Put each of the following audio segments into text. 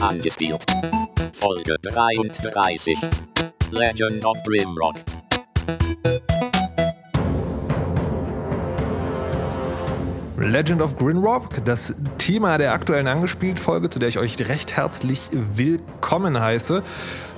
Angespielt. Folge 33. Legend of Grimrock. Legend of Grinrock, das Thema der aktuellen Angespielt-Folge, zu der ich euch recht herzlich willkommen heiße.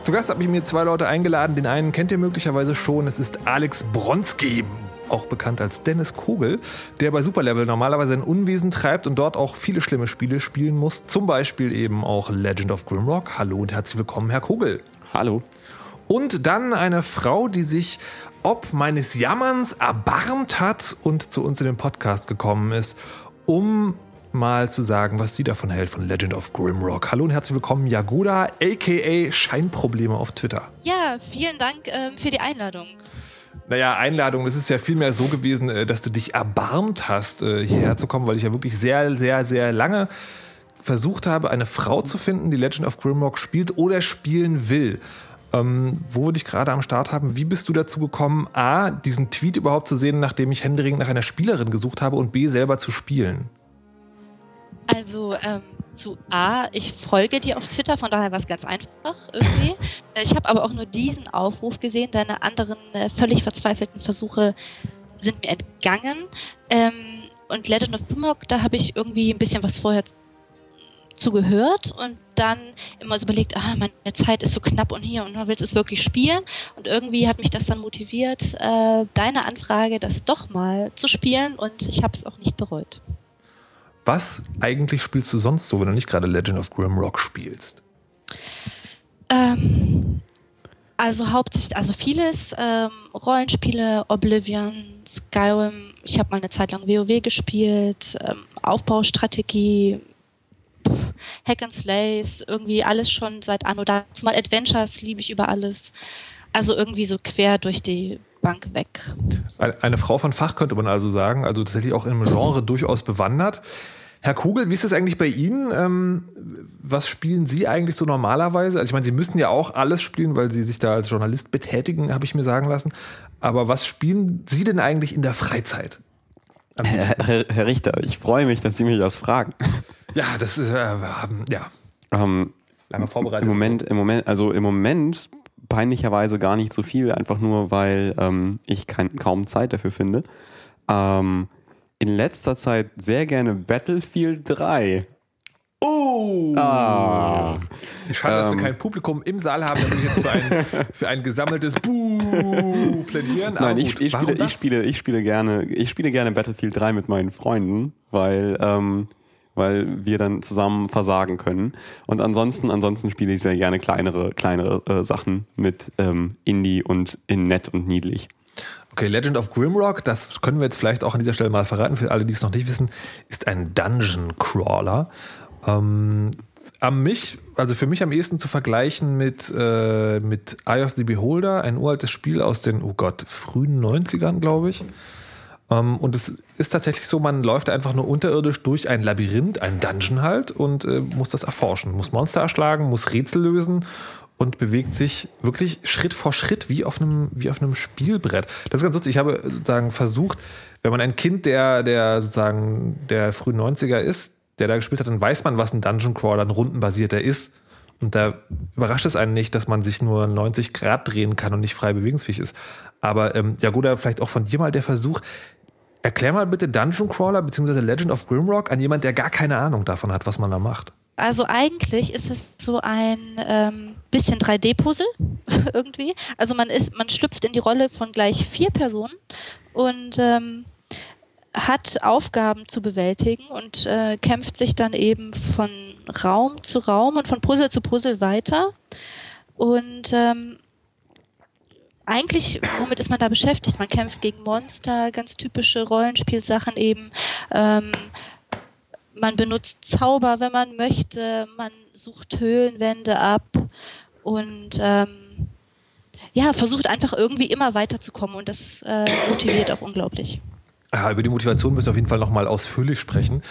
Zu Gast habe ich mir zwei Leute eingeladen. Den einen kennt ihr möglicherweise schon. Es ist Alex Bronski, auch bekannt als Dennis Kogel, der bei Superlevel normalerweise ein Unwesen treibt und dort auch viele schlimme Spiele spielen muss. Zum Beispiel eben auch Legend of Grimrock. Hallo und herzlich willkommen, Herr Kogel. Hallo. Und dann eine Frau, die sich ob meines Jammerns erbarmt hat und zu uns in den Podcast gekommen ist, um mal zu sagen, was sie davon hält von Legend of Grimrock. Hallo und herzlich willkommen, Jagoda, aka Scheinprobleme auf Twitter. Ja, vielen Dank ähm, für die Einladung. Naja, Einladung, das ist ja vielmehr so gewesen, äh, dass du dich erbarmt hast, äh, hierher zu kommen, weil ich ja wirklich sehr, sehr, sehr lange versucht habe, eine Frau zu finden, die Legend of Grimrock spielt oder spielen will. Ähm, wo wir dich gerade am Start haben, wie bist du dazu gekommen, A, diesen Tweet überhaupt zu sehen, nachdem ich händeringend nach einer Spielerin gesucht habe und B, selber zu spielen? Also ähm, zu A, ich folge dir auf Twitter, von daher war es ganz einfach irgendwie. Äh, ich habe aber auch nur diesen Aufruf gesehen, deine anderen äh, völlig verzweifelten Versuche sind mir entgangen. Ähm, und Legend of Grimrock, da habe ich irgendwie ein bisschen was vorher zugehört und dann immer so überlegt, ah, meine Zeit ist so knapp und hier und du willst es wirklich spielen. Und irgendwie hat mich das dann motiviert, äh, deine Anfrage, das doch mal zu spielen und ich habe es auch nicht bereut. Was eigentlich spielst du sonst so, wenn du nicht gerade Legend of Grimrock spielst? Ähm, also hauptsächlich, also vieles, ähm, Rollenspiele, Oblivion, Skyrim, ich habe mal eine Zeit lang WoW gespielt, ähm, Aufbaustrategie, Hack and Slays, irgendwie alles schon seit Anno dazu. Mal Adventures liebe ich über alles. Also irgendwie so quer durch die Bank weg. Eine Frau von Fach könnte man also sagen, also tatsächlich auch im Genre durchaus bewandert. Herr Kugel, wie ist das eigentlich bei Ihnen? Ähm, was spielen Sie eigentlich so normalerweise? Also ich meine, Sie müssen ja auch alles spielen, weil Sie sich da als Journalist betätigen, habe ich mir sagen lassen. Aber was spielen Sie denn eigentlich in der Freizeit? Herr, Herr, Richter, ich freue mich, dass Sie mich das fragen. Ja, das ist, äh, ja. Ähm, Lange vorbereitet. Im Moment, im Moment, also im Moment peinlicherweise gar nicht so viel, einfach nur, weil ähm, ich kein, kaum Zeit dafür finde. Ähm, in letzter Zeit sehr gerne Battlefield 3. Oh! Ah. Schade, dass wir Ähm. kein Publikum im Saal haben, damit ich jetzt für ein, für ein gesammeltes Buh plädieren. Aber Nein, ich, ich, spiele, ich, spiele, ich spiele gerne, ich spiele gerne Battlefield 3 mit meinen Freunden, weil, ähm, weil wir dann zusammen versagen können. Und ansonsten, ansonsten spiele ich sehr gerne kleinere, kleinere äh, Sachen mit ähm, Indie und in nett und niedlich. Okay, Legend of Grimrock, das können wir jetzt vielleicht auch an dieser Stelle mal verraten, für alle, die es noch nicht wissen, ist ein Dungeon Crawler. Ähm, am mich, also für mich am ehesten zu vergleichen mit, äh, mit Eye of the Beholder, ein uraltes Spiel aus den, oh Gott, frühen 90ern, glaube ich. Ähm, und es ist tatsächlich so, man läuft einfach nur unterirdisch durch ein Labyrinth, ein Dungeon halt, und äh, muss das erforschen, muss Monster erschlagen, muss Rätsel lösen und bewegt sich wirklich Schritt vor Schritt wie auf einem, wie auf einem Spielbrett. Das ist ganz lustig. Ich habe sozusagen versucht, wenn man ein Kind der, der sozusagen der frühen 90er ist, der da gespielt hat, dann weiß man, was ein Dungeon Crawler, ein rundenbasierter ist. Und da überrascht es einen nicht, dass man sich nur 90 Grad drehen kann und nicht frei bewegungsfähig ist. Aber ähm, ja, Goda, vielleicht auch von dir mal der Versuch. Erklär mal bitte Dungeon Crawler bzw. Legend of Grimrock an jemand, der gar keine Ahnung davon hat, was man da macht. Also eigentlich ist es so ein ähm, bisschen 3D-Puzzle irgendwie. Also man ist, man schlüpft in die Rolle von gleich vier Personen und ähm, hat Aufgaben zu bewältigen und äh, kämpft sich dann eben von Raum zu Raum und von Puzzle zu Puzzle weiter. Und ähm, eigentlich, womit ist man da beschäftigt? Man kämpft gegen Monster, ganz typische Rollenspielsachen eben. Ähm, man benutzt Zauber, wenn man möchte. Man sucht Höhlenwände ab und ähm, ja, versucht einfach irgendwie immer weiterzukommen und das äh, motiviert auch unglaublich. Ja, über die Motivation müssen wir auf jeden Fall nochmal ausführlich sprechen.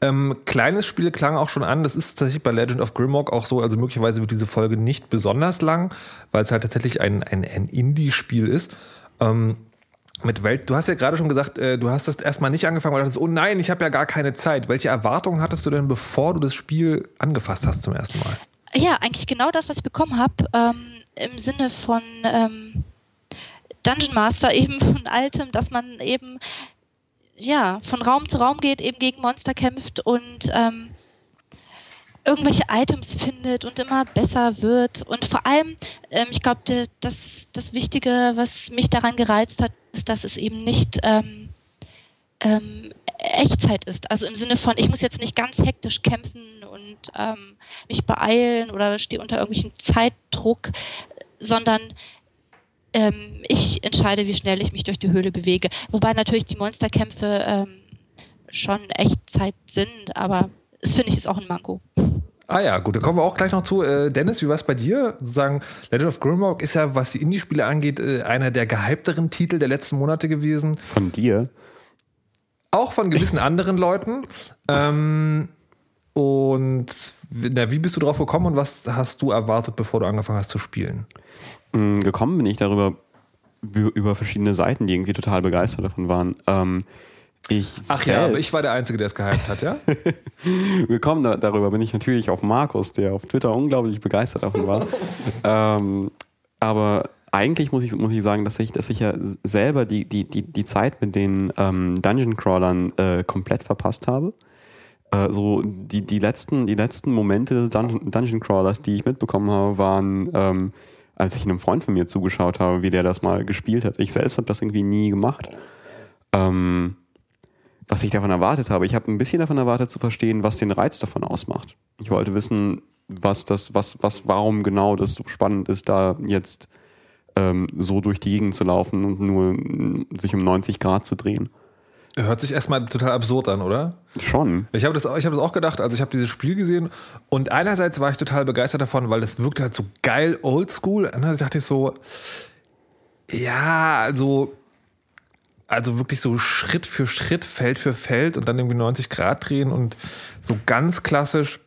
Ähm, kleines Spiel klang auch schon an, das ist tatsächlich bei Legend of Grimrock auch so, also möglicherweise wird diese Folge nicht besonders lang, weil es halt tatsächlich ein, ein, ein Indie-Spiel ist. Ähm, mit Welt, du hast ja gerade schon gesagt, äh, du hast das erstmal nicht angefangen, weil du dachtest, oh nein, ich habe ja gar keine Zeit. Welche Erwartungen hattest du denn, bevor du das Spiel angefasst hast zum ersten Mal? Ja, eigentlich genau das, was ich bekommen habe, ähm, im Sinne von ähm, Dungeon Master eben von altem, dass man eben ja von Raum zu Raum geht, eben gegen Monster kämpft und ähm, irgendwelche Items findet und immer besser wird. Und vor allem, ähm, ich glaube, das, das Wichtige, was mich daran gereizt hat, ist, dass es eben nicht ähm, ähm, Echtzeit ist. Also im Sinne von, ich muss jetzt nicht ganz hektisch kämpfen und ähm, mich beeilen oder stehe unter irgendwelchen Zeitdruck, sondern ähm, ich entscheide, wie schnell ich mich durch die Höhle bewege. Wobei natürlich die Monsterkämpfe ähm, schon Echtzeit sind, aber das finde ich ist auch ein Manko. Ah ja, gut, da kommen wir auch gleich noch zu. Äh, Dennis, wie war es bei dir? Sozusagen, Legend of Grimrock ist ja, was die Indie-Spiele angeht, äh, einer der gehypteren Titel der letzten Monate gewesen. Von dir? Auch von gewissen anderen Leuten. Ähm, und na, wie bist du drauf gekommen und was hast du erwartet, bevor du angefangen hast zu spielen? Mm, gekommen bin ich darüber über verschiedene Seiten, die irgendwie total begeistert davon waren. Ähm, ich Ach ja, aber ich war der Einzige, der es gehypt hat, ja? Gekommen da, darüber bin ich natürlich auf Markus, der auf Twitter unglaublich begeistert davon war. ähm, aber eigentlich muss ich, muss ich sagen, dass ich, dass ich ja selber die, die, die, die Zeit mit den ähm, Dungeon Crawlern äh, komplett verpasst habe. Äh, so die, die, letzten, die letzten Momente des Dungeon, Dungeon Crawlers, die ich mitbekommen habe, waren, ähm, als ich einem Freund von mir zugeschaut habe, wie der das mal gespielt hat. Ich selbst habe das irgendwie nie gemacht. Ähm, was ich davon erwartet habe. Ich habe ein bisschen davon erwartet zu verstehen, was den Reiz davon ausmacht. Ich wollte wissen, was das, was, was, warum genau das so spannend ist, da jetzt ähm, so durch die Gegend zu laufen und nur sich um 90 Grad zu drehen. Hört sich erstmal total absurd an, oder? Schon. Ich habe das, hab das auch gedacht, also ich habe dieses Spiel gesehen und einerseits war ich total begeistert davon, weil es wirkte halt so geil oldschool. Andererseits dachte ich so, ja, also also wirklich so Schritt für Schritt, Feld für Feld und dann irgendwie 90 Grad drehen und so ganz klassisch.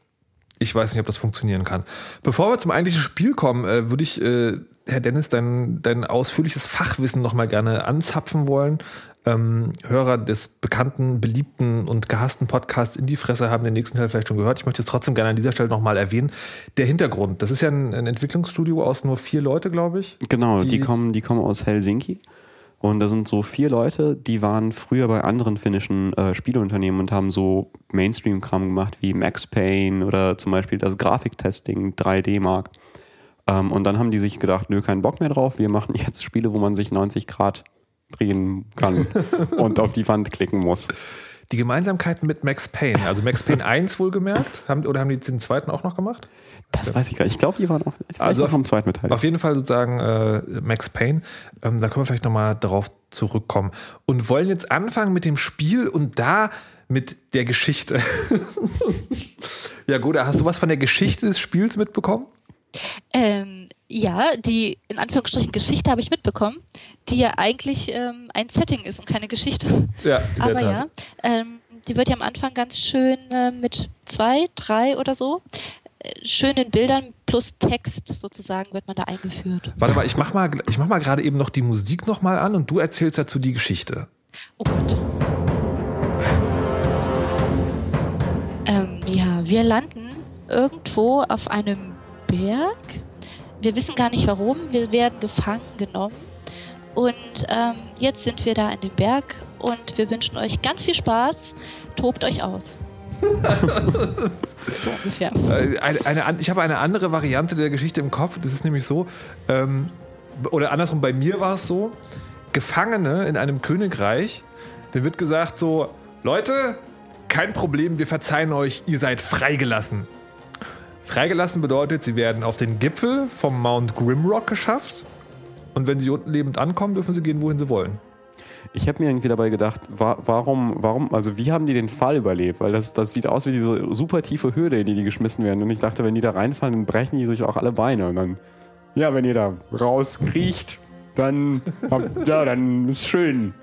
Ich weiß nicht, ob das funktionieren kann. Bevor wir zum eigentlichen Spiel kommen, äh, würde ich, äh, Herr Dennis, dein, dein ausführliches Fachwissen nochmal gerne anzapfen wollen. Ähm, Hörer des bekannten, beliebten und gehassten Podcasts in die Fresse haben den nächsten Teil vielleicht schon gehört. Ich möchte es trotzdem gerne an dieser Stelle nochmal erwähnen. Der Hintergrund, das ist ja ein, ein Entwicklungsstudio aus nur vier Leute, glaube ich. Genau, die, die, kommen, die kommen aus Helsinki. Und da sind so vier Leute, die waren früher bei anderen finnischen äh, Spieleunternehmen und haben so Mainstream-Kram gemacht wie Max Payne oder zum Beispiel das Grafiktesting 3D Mark. Ähm, und dann haben die sich gedacht, nö, keinen Bock mehr drauf, wir machen jetzt Spiele, wo man sich 90 Grad drehen kann und auf die Wand klicken muss. Die Gemeinsamkeiten mit Max Payne, also Max Payne 1 wohlgemerkt, haben, oder haben die den zweiten auch noch gemacht? Das weiß ich gar nicht. Ich glaube, die waren auch also vom zweiten Teil. Auf jeden Fall sozusagen äh, Max Payne. Ähm, da können wir vielleicht nochmal darauf zurückkommen. Und wollen jetzt anfangen mit dem Spiel und da mit der Geschichte. ja, gut, hast du was von der Geschichte des Spiels mitbekommen? Ähm, ja, die in Anführungsstrichen Geschichte habe ich mitbekommen, die ja eigentlich ähm, ein Setting ist und keine Geschichte. Ja, in Aber ja, ähm, die wird ja am Anfang ganz schön äh, mit zwei, drei oder so schönen Bildern plus Text sozusagen wird man da eingeführt. Warte mal, ich mach mal, ich mach mal gerade eben noch die Musik nochmal an und du erzählst dazu die Geschichte. Oh Gott. Ähm, ja, wir landen irgendwo auf einem Berg. Wir wissen gar nicht warum. Wir werden gefangen genommen. Und ähm, jetzt sind wir da in dem Berg und wir wünschen euch ganz viel Spaß. Tobt euch aus so ungefähr. Äh, eine, eine, ich habe eine andere Variante der Geschichte im Kopf. Das ist nämlich so, ähm, oder andersrum, bei mir war es so, Gefangene in einem Königreich, da wird gesagt so, Leute, kein Problem, wir verzeihen euch, ihr seid freigelassen. Freigelassen bedeutet, sie werden auf den Gipfel vom Mount Grimrock geschafft und wenn sie unten lebend ankommen, dürfen sie gehen, wohin sie wollen. Ich habe mir irgendwie dabei gedacht, wa warum, warum, also wie haben die den Fall überlebt? Weil das, das sieht aus wie diese super tiefe Hürde, in die die geschmissen werden. Und ich dachte, wenn die da reinfallen, dann brechen die sich auch alle Beine. Und dann, ja, wenn ihr da rauskriecht, dann, ja, dann ist schön.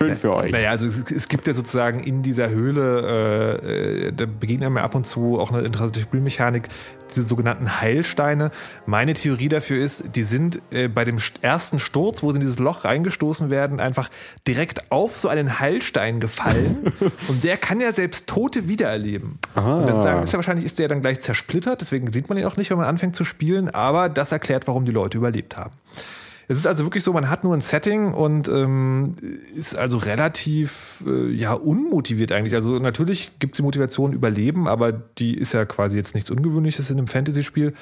Schön für euch. Naja, also es, es gibt ja sozusagen in dieser Höhle, äh, äh, da begegnen wir ab und zu auch eine interessante Spielmechanik, diese sogenannten Heilsteine. Meine Theorie dafür ist, die sind äh, bei dem st- ersten Sturz, wo sie in dieses Loch reingestoßen werden, einfach direkt auf so einen Heilstein gefallen. und der kann ja selbst Tote wiedererleben. Ah. Und das sagen, ist ja wahrscheinlich ist der dann gleich zersplittert, deswegen sieht man ihn auch nicht, wenn man anfängt zu spielen, aber das erklärt, warum die Leute überlebt haben. Es ist also wirklich so, man hat nur ein Setting und ähm, ist also relativ äh, ja unmotiviert eigentlich. Also natürlich gibt es die Motivation Überleben, aber die ist ja quasi jetzt nichts Ungewöhnliches in einem Fantasy-Spiel.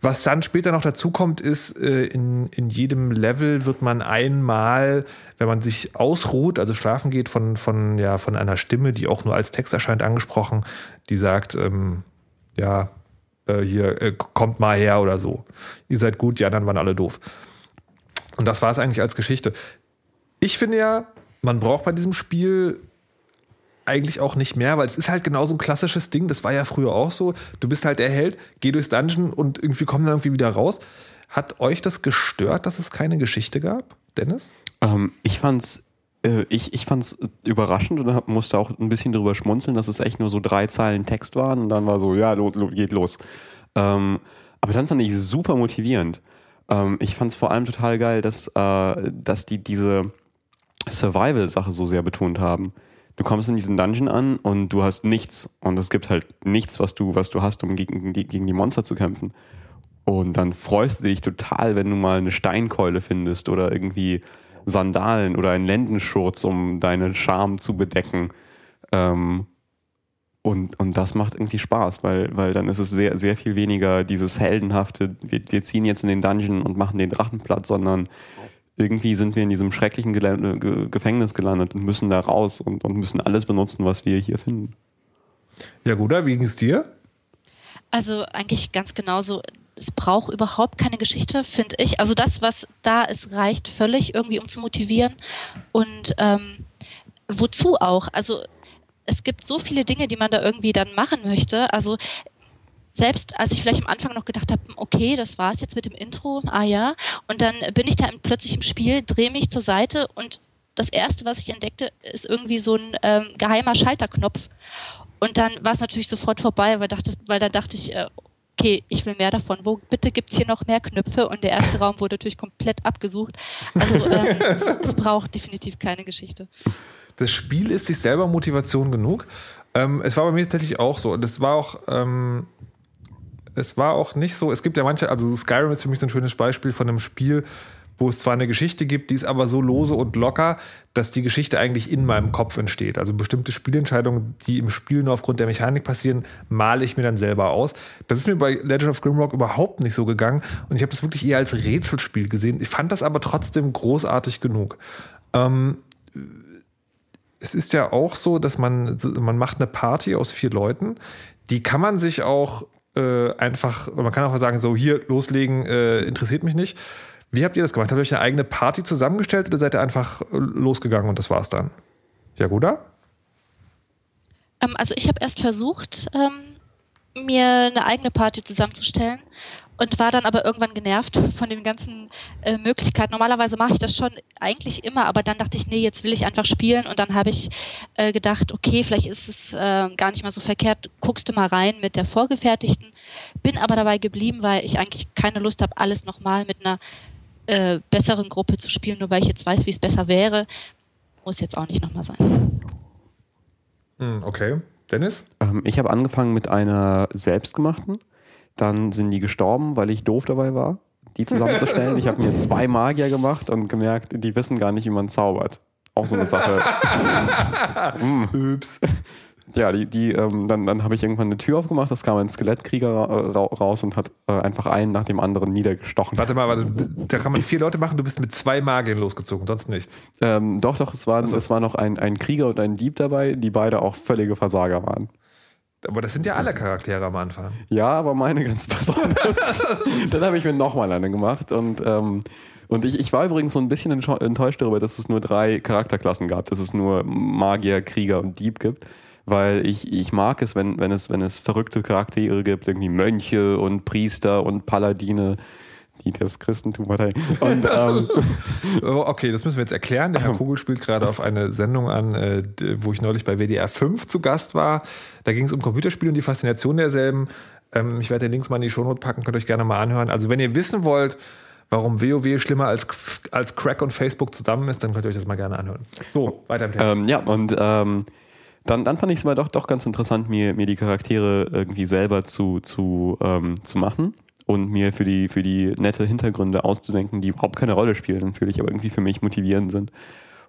Was dann später noch dazu kommt, ist, äh, in, in jedem Level wird man einmal, wenn man sich ausruht, also schlafen geht, von, von, ja, von einer Stimme, die auch nur als Text erscheint, angesprochen, die sagt, ähm, ja, äh, hier, äh, kommt mal her oder so. Ihr seid gut, die anderen waren alle doof. Und das war es eigentlich als Geschichte. Ich finde ja, man braucht bei diesem Spiel eigentlich auch nicht mehr, weil es ist halt genau so ein klassisches Ding. Das war ja früher auch so. Du bist halt der Held, geh durchs Dungeon und irgendwie komm dann irgendwie wieder raus. Hat euch das gestört, dass es keine Geschichte gab, Dennis? Ähm, ich fand's, äh, ich, ich fand's überraschend und musste auch ein bisschen drüber schmunzeln, dass es echt nur so drei Zeilen Text waren und dann war so, ja, lo, lo, geht los. Ähm, aber dann fand ich es super motivierend. Ähm, ich fand's vor allem total geil, dass, äh, dass die diese Survival-Sache so sehr betont haben. Du kommst in diesen Dungeon an und du hast nichts und es gibt halt nichts, was du, was du hast, um gegen die, gegen die Monster zu kämpfen. Und dann freust du dich total, wenn du mal eine Steinkeule findest oder irgendwie Sandalen oder einen Lendenschurz, um deine Scham zu bedecken. Ähm, und, und das macht irgendwie Spaß, weil, weil dann ist es sehr, sehr viel weniger dieses heldenhafte, wir, wir ziehen jetzt in den Dungeon und machen den Drachen platt, sondern irgendwie sind wir in diesem schrecklichen Gelä- Ge Gefängnis gelandet und müssen da raus und, und müssen alles benutzen, was wir hier finden. Ja, gut, wie ging es dir? Also eigentlich ganz genauso. Es braucht überhaupt keine Geschichte, finde ich. Also das, was da ist, reicht völlig irgendwie, um zu motivieren. Und ähm, wozu auch? Also es gibt so viele Dinge, die man da irgendwie dann machen möchte. Also selbst als ich vielleicht am Anfang noch gedacht habe, okay, das war's jetzt mit dem Intro, ah ja, und dann bin ich da plötzlich im Spiel, drehe mich zur Seite und das erste, was ich entdeckte, ist irgendwie so ein ähm, geheimer Schalterknopf. Und dann war es natürlich sofort vorbei, weil, dachte, weil dann dachte ich, äh, okay, ich will mehr davon. Wo bitte gibt's hier noch mehr Knöpfe? Und der erste Raum wurde natürlich komplett abgesucht. Also ähm, es braucht definitiv keine Geschichte. Das Spiel ist sich selber Motivation genug. Ähm, es war bei mir tatsächlich auch so. Es war auch, ähm, es war auch nicht so. Es gibt ja manche, also Skyrim ist für mich so ein schönes Beispiel von einem Spiel, wo es zwar eine Geschichte gibt, die ist aber so lose und locker, dass die Geschichte eigentlich in meinem Kopf entsteht. Also bestimmte Spielentscheidungen, die im Spiel nur aufgrund der Mechanik passieren, male ich mir dann selber aus. Das ist mir bei Legend of Grimrock überhaupt nicht so gegangen und ich habe das wirklich eher als Rätselspiel gesehen. Ich fand das aber trotzdem großartig genug. Ähm, es ist ja auch so, dass man, man macht eine Party aus vier Leuten. Die kann man sich auch äh, einfach, man kann auch sagen, so hier loslegen, äh, interessiert mich nicht. Wie habt ihr das gemacht? Habt ihr euch eine eigene Party zusammengestellt oder seid ihr einfach äh, losgegangen und das war's dann? Ja? Ähm, also ich habe erst versucht, ähm, mir eine eigene Party zusammenzustellen und war dann aber irgendwann genervt von den ganzen äh, Möglichkeiten. Normalerweise mache ich das schon eigentlich immer, aber dann dachte ich, nee, jetzt will ich einfach spielen und dann habe ich äh, gedacht, okay, vielleicht ist es äh, gar nicht mal so verkehrt, guckst du mal rein mit der vorgefertigten. Bin aber dabei geblieben, weil ich eigentlich keine Lust habe, alles nochmal mit einer äh, besseren Gruppe zu spielen, nur weil ich jetzt weiß, wie es besser wäre. Muss jetzt auch nicht nochmal sein. Hm, okay. Dennis? Ähm, ich habe angefangen mit einer selbstgemachten. Dann sind die gestorben, weil ich doof dabei war, die zusammenzustellen. ich habe mir zwei Magier gemacht und gemerkt, die wissen gar nicht, wie man zaubert. Auch so eine Sache. mm. Ups. Ja, die, die, ähm, dann, dann habe ich irgendwann eine Tür aufgemacht, es kam ein Skelettkrieger ra ra raus und hat äh, einfach einen nach dem anderen niedergestochen. Warte mal, warte, da kann man vier Leute machen, du bist mit zwei Magiern losgezogen, sonst nichts. Ähm, doch, doch, es, waren, es war noch ein, ein Krieger und ein Dieb dabei, die beide auch völlige Versager waren. Aber das sind ja alle Charaktere am Anfang. Ja, aber meine ganz besonders. dann habe ich mir nochmal eine gemacht und, ähm, und ich, ich war übrigens so ein bisschen enttäuscht darüber, dass es nur drei Charakterklassen gab, dass es nur Magier, Krieger und Dieb gibt. Weil ich, ich mag es, wenn, wenn es, wenn es verrückte Charaktere gibt, irgendwie Mönche und Priester und Paladine, die das Christentum verteidigen. Und, ähm, Oh, okay, das müssen wir jetzt erklären. Der Herr Kugel spielt gerade auf eine Sendung an, äh, wo ich neulich bei WDR 5 zu Gast war. Da ging es um Computerspiele und die Faszination derselben. Ähm, ich werde den Links mal in die Shownote packen, könnt ihr euch gerne mal anhören. Also wenn ihr wissen wollt, warum WoW schlimmer als, als Crack und Facebook zusammen ist, dann könnt ihr euch das mal gerne anhören. So, weiter im Text. ähm, ja, und ähm, dann, dann fand ich es aber doch, doch ganz interessant, mir, mir die Charaktere irgendwie selber zu, zu, ähm, zu machen und mir für die, für die nette Hintergründe auszudenken, die überhaupt keine Rolle spielen, natürlich, aber irgendwie für mich motivierend sind.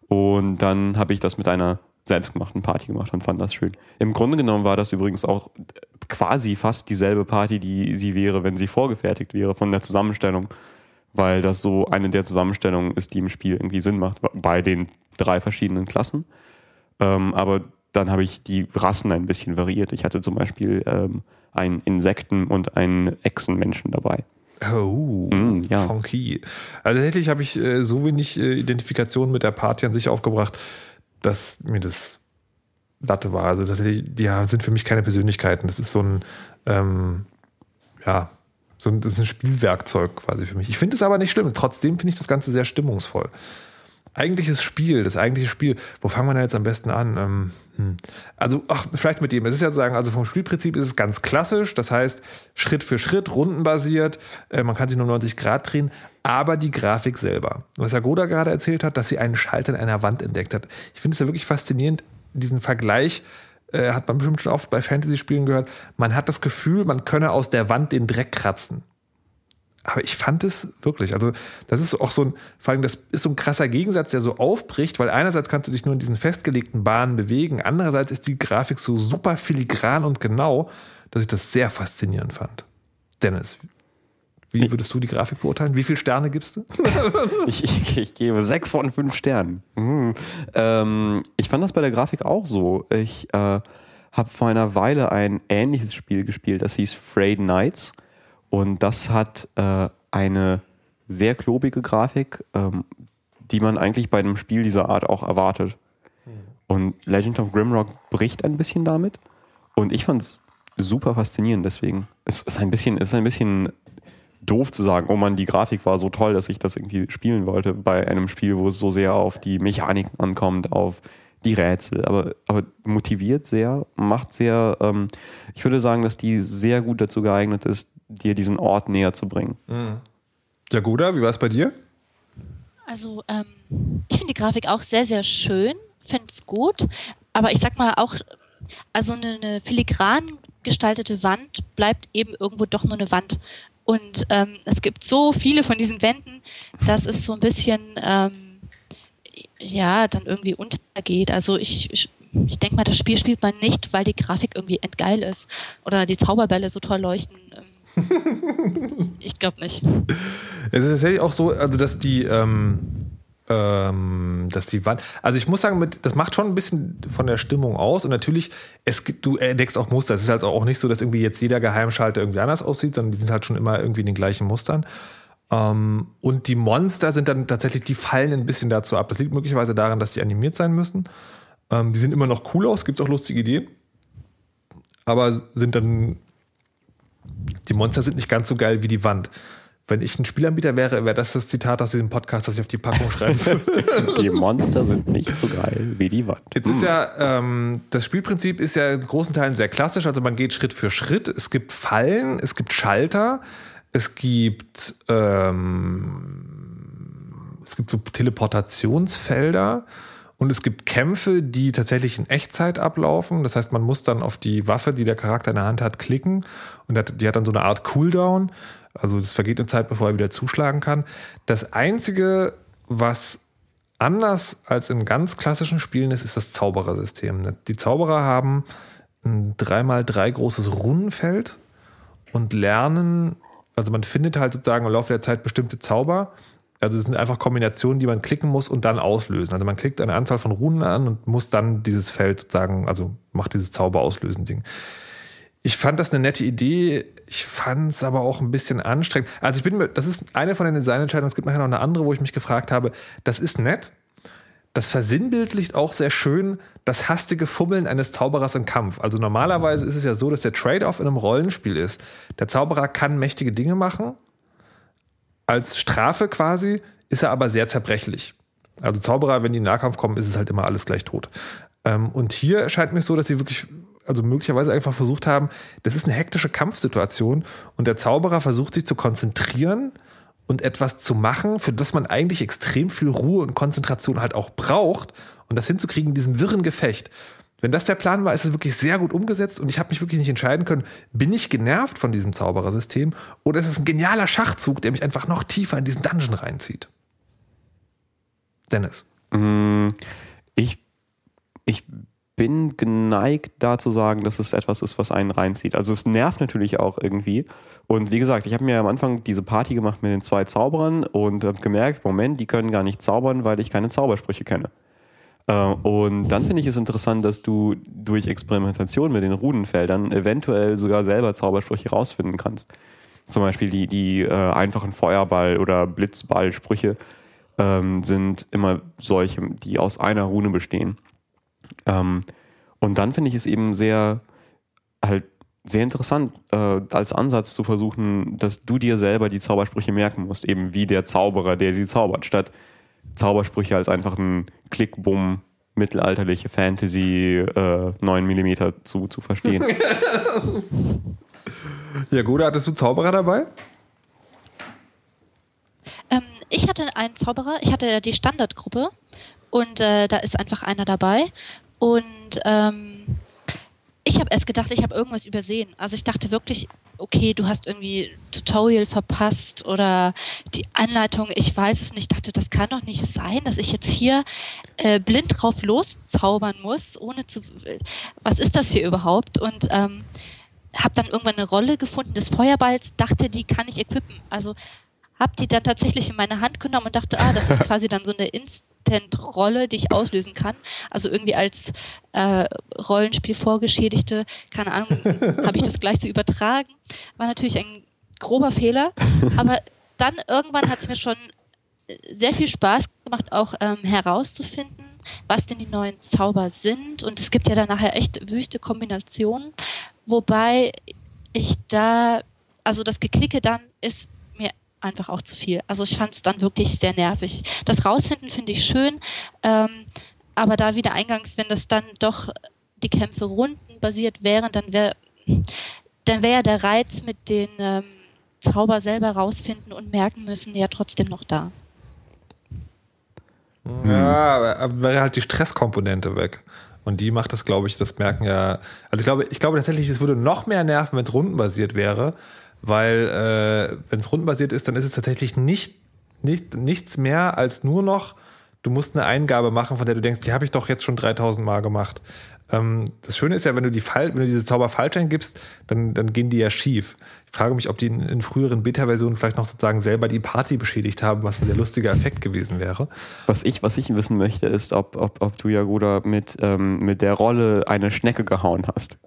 Und dann habe ich das mit einer selbstgemachten Party gemacht und fand das schön. Im Grunde genommen war das übrigens auch quasi fast dieselbe Party, die sie wäre, wenn sie vorgefertigt wäre von der Zusammenstellung, weil das so eine der Zusammenstellungen ist, die im Spiel irgendwie Sinn macht, bei den drei verschiedenen Klassen. Ähm, aber dann habe ich die Rassen ein bisschen variiert. Ich hatte zum Beispiel ähm, einen Insekten- und einen Echsenmenschen dabei. Oh, Mm, ja. funky. Also tatsächlich habe ich äh, so wenig äh, Identifikation mit der Party an sich aufgebracht, dass mir das Latte war. Also tatsächlich, die ja, sind für mich keine Persönlichkeiten. Das ist so ein, ähm, ja, so ein, das ist ein Spielwerkzeug quasi für mich. Ich finde es aber nicht schlimm. Trotzdem finde ich das Ganze sehr stimmungsvoll. Eigentliches Spiel, das eigentliche Spiel, wo fangen wir da jetzt am besten an? Ähm, hm. Also, ach, vielleicht mit dem. Es ist ja zu sagen, also vom Spielprinzip ist es ganz klassisch, das heißt Schritt für Schritt, rundenbasiert, äh, man kann sich nur 90 Grad drehen, aber die Grafik selber. Was Herr Goda gerade erzählt hat, dass sie einen Schalter in einer Wand entdeckt hat. Ich finde es ja wirklich faszinierend, diesen Vergleich äh, hat man bestimmt schon oft bei Fantasy-Spielen gehört. Man hat das Gefühl, man könne aus der Wand den Dreck kratzen. Aber ich fand es wirklich, also das ist auch so ein, vor allem das ist so ein krasser Gegensatz, der so aufbricht, weil einerseits kannst du dich nur in diesen festgelegten Bahnen bewegen, andererseits ist die Grafik so super filigran und genau, dass ich das sehr faszinierend fand. Dennis, wie würdest du die Grafik beurteilen? Wie viele Sterne gibst du? Ich, ich, ich gebe sechs von fünf Sternen. Mhm. Ähm, ich fand das bei der Grafik auch so. Ich äh, habe vor einer Weile ein ähnliches Spiel gespielt, das hieß Frayed Nights. Und das hat äh, eine sehr klobige Grafik, ähm, die man eigentlich bei einem Spiel dieser Art auch erwartet. Und Legend of Grimrock bricht ein bisschen damit. Und ich fand es super faszinierend deswegen. Es ist ein bisschen, es ist ein bisschen doof zu sagen, oh man, die Grafik war so toll, dass ich das irgendwie spielen wollte bei einem Spiel, wo es so sehr auf die Mechanik ankommt, auf die Rätsel, aber, aber motiviert sehr, macht sehr, ähm, ich würde sagen, dass die sehr gut dazu geeignet ist, dir diesen Ort näher zu bringen. Ja, Goda, wie war es bei dir? Also, ähm, ich finde die Grafik auch sehr, sehr schön, finde es gut, aber ich sag mal auch, also eine, eine filigran gestaltete Wand bleibt eben irgendwo doch nur eine Wand. Und ähm, es gibt so viele von diesen Wänden, dass es so ein bisschen, ähm, ja, dann irgendwie untergeht. Also ich, ich, ich denke mal, das Spiel spielt man nicht, weil die Grafik irgendwie endgeil ist oder die Zauberbälle so toll leuchten. Ich glaube nicht. Es ist tatsächlich auch so, also dass die, ähm, ähm, dass die Wand, also ich muss sagen, mit, das macht schon ein bisschen von der Stimmung aus und natürlich, es du entdeckst auch Muster. Es ist halt auch nicht so, dass irgendwie jetzt jeder Geheimschalter irgendwie anders aussieht, sondern die sind halt schon immer irgendwie in den gleichen Mustern. Ähm, und die Monster sind dann tatsächlich, die fallen ein bisschen dazu ab. Das liegt möglicherweise daran, dass die animiert sein müssen. Ähm, die sehen immer noch cool aus, gibt auch lustige Ideen. Aber sind dann, die Monster sind nicht ganz so geil wie die Wand. Wenn ich ein Spielanbieter wäre, wäre das das Zitat aus diesem Podcast, das ich auf die Packung schreiben würde. Die Monster sind nicht so geil wie die Wand. Jetzt ist ja, ähm, das Spielprinzip ist ja in großen Teilen sehr klassisch, also man geht Schritt für Schritt. Es gibt Fallen, es gibt Schalter, es gibt, ähm, es gibt so Teleportationsfelder und es gibt Kämpfe, die tatsächlich in Echtzeit ablaufen. Das heißt, man muss dann auf die Waffe, die der Charakter in der Hand hat, klicken und die hat dann so eine Art Cooldown. Also das vergeht eine Zeit, bevor er wieder zuschlagen kann. Das Einzige, was anders als in ganz klassischen Spielen ist, ist das Zauberersystem. Die Zauberer haben ein 3x3 großes Runenfeld und lernen, also man findet halt sozusagen im Laufe der Zeit bestimmte Zauber. Also es sind einfach Kombinationen, die man klicken muss und dann auslösen. Also man klickt eine Anzahl von Runen an und muss dann dieses Feld sozusagen, also macht dieses Zauber auslösen Ding. Ich fand das eine nette Idee. Ich fand es aber auch ein bisschen anstrengend. Also ich bin mir, das ist eine von den Designentscheidungen. Es gibt nachher noch eine andere, wo ich mich gefragt habe, das ist nett. Das versinnbildlicht auch sehr schön das hastige Fummeln eines Zauberers im Kampf. Also normalerweise ist es ja so, dass der Trade-off in einem Rollenspiel ist. Der Zauberer kann mächtige Dinge machen, als Strafe quasi ist er aber sehr zerbrechlich. Also Zauberer, wenn die in den Nahkampf kommen, ist es halt immer alles gleich tot. Ähm, und hier erscheint mir so, dass sie wirklich, also möglicherweise einfach versucht haben, das ist eine hektische Kampfsituation und der Zauberer versucht sich zu konzentrieren und etwas zu machen, für das man eigentlich extrem viel Ruhe und Konzentration halt auch braucht und das hinzukriegen in diesem wirren Gefecht. Wenn das der Plan war, ist es wirklich sehr gut umgesetzt und ich habe mich wirklich nicht entscheiden können, bin ich genervt von diesem Zauberersystem oder ist es ein genialer Schachzug, der mich einfach noch tiefer in diesen Dungeon reinzieht? Dennis. Ich, ich bin geneigt, da zu sagen, dass es etwas ist, was einen reinzieht. Also es nervt natürlich auch irgendwie. Und wie gesagt, ich habe mir am Anfang diese Party gemacht mit den zwei Zauberern und habe gemerkt, Moment, die können gar nicht zaubern, weil ich keine Zaubersprüche kenne. Äh, Und dann finde ich es interessant, dass du durch Experimentation mit den Runenfeldern eventuell sogar selber Zaubersprüche rausfinden kannst. Zum Beispiel die, die äh, einfachen Feuerball- oder Blitzball-Sprüche ähm, sind immer solche, die aus einer Rune bestehen. Ähm, und dann finde ich es eben sehr, halt sehr interessant, äh, als Ansatz zu versuchen, dass du dir selber die Zaubersprüche merken musst, eben wie der Zauberer, der sie zaubert, statt Zaubersprüche als einfach ein Klick-Bumm mittelalterliche Fantasy äh, 9 mm zu, zu verstehen. Ja, Goda, hattest du Zauberer dabei? Ähm, ich hatte einen Zauberer, ich hatte die Standardgruppe und äh, da ist einfach einer dabei. Und ähm, ich habe erst gedacht, ich habe irgendwas übersehen. Also ich dachte wirklich, okay, du hast irgendwie Tutorial verpasst oder die Anleitung, ich weiß es nicht. Ich dachte, das kann doch nicht sein, dass ich jetzt hier äh, blind drauf loszaubern muss, ohne zu. Was ist das hier überhaupt? Und ähm, habe dann irgendwann eine Rolle gefunden des Feuerballs, dachte, die kann ich equippen. Also habe die dann tatsächlich in meine Hand genommen und dachte, ah, das ist quasi dann so eine Instant-Rolle, die ich auslösen kann. Also irgendwie als äh, Rollenspiel vorgeschädigte, keine Ahnung, habe ich das gleich so übertragen. War natürlich ein grober Fehler, aber dann irgendwann hat es mir schon sehr viel Spaß gemacht, auch ähm, herauszufinden, was denn die neuen Zauber sind. Und es gibt ja dann nachher echt wüste Kombinationen, wobei ich da, also das Geklicke dann ist einfach auch zu viel. Also ich fand es dann wirklich sehr nervig. Das Rausfinden finde ich schön, ähm, aber da wieder eingangs, wenn das dann doch die Kämpfe rundenbasiert wären, dann wäre dann wäre ja der Reiz mit den ähm, Zauber selber rausfinden und merken müssen ja trotzdem noch da. Ja, aber wäre halt die Stresskomponente weg. Und die macht das, glaube ich, das merken ja. Also ich glaube, ich glaube tatsächlich, es würde noch mehr nerven, wenn es rundenbasiert wäre, weil äh, wenn es rundenbasiert ist, dann ist es tatsächlich nicht, nicht nichts mehr als nur noch, du musst eine Eingabe machen, von der du denkst, die habe ich doch jetzt schon 3000 Mal gemacht. Ähm, das Schöne ist ja, wenn du die Fall, wenn du diese Zauber falsch eingibst, dann, dann gehen die ja schief. Ich frage mich, ob die in, in früheren Beta-Versionen vielleicht noch sozusagen selber die Party beschädigt haben, was ein sehr lustiger Effekt gewesen wäre. Was ich, was ich wissen möchte, ist, ob, ob, ob du Jagoda mit, ähm, mit der Rolle eine Schnecke gehauen hast.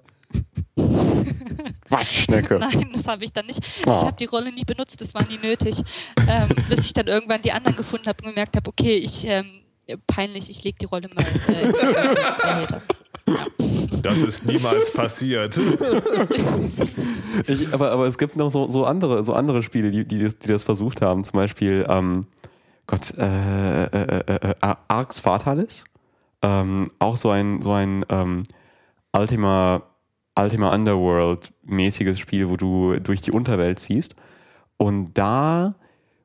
Quatschschnecke. Nein, das habe ich dann nicht. Ich Ah. habe die Rolle nie benutzt, das war nie nötig. Ähm, bis ich dann irgendwann die anderen gefunden habe und gemerkt habe, okay, ich ähm, peinlich, ich lege die Rolle mal äh, in. Das ist niemals passiert. Ich, aber, aber es gibt noch so, so, andere, so andere Spiele, die, die, das, die das versucht haben. Zum Beispiel, ähm, Gott, äh, äh, äh, äh, Arx Fatalis. Ähm, auch so ein, so ein ähm, Ultima, Ultima Underworld-mäßiges Spiel, wo du durch die Unterwelt ziehst. Und da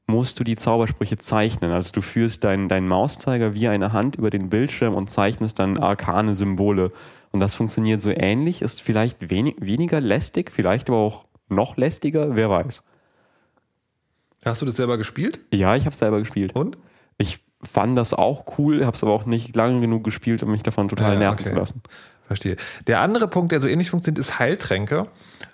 musst du die Zaubersprüche zeichnen. Also du führst deinen deinen Mauszeiger wie eine Hand über den Bildschirm und zeichnest dann arkane Symbole. Und das funktioniert so ähnlich, ist vielleicht wenig, weniger lästig, vielleicht aber auch noch lästiger, wer weiß. Hast du das selber gespielt? Ja, ich habe selber gespielt. Und? Ich fand das auch cool, habe es aber auch nicht lange genug gespielt, um mich davon total Ja, nerven okay. zu lassen. Verstehe. Der andere Punkt, der so ähnlich funktioniert, ist Heiltränke.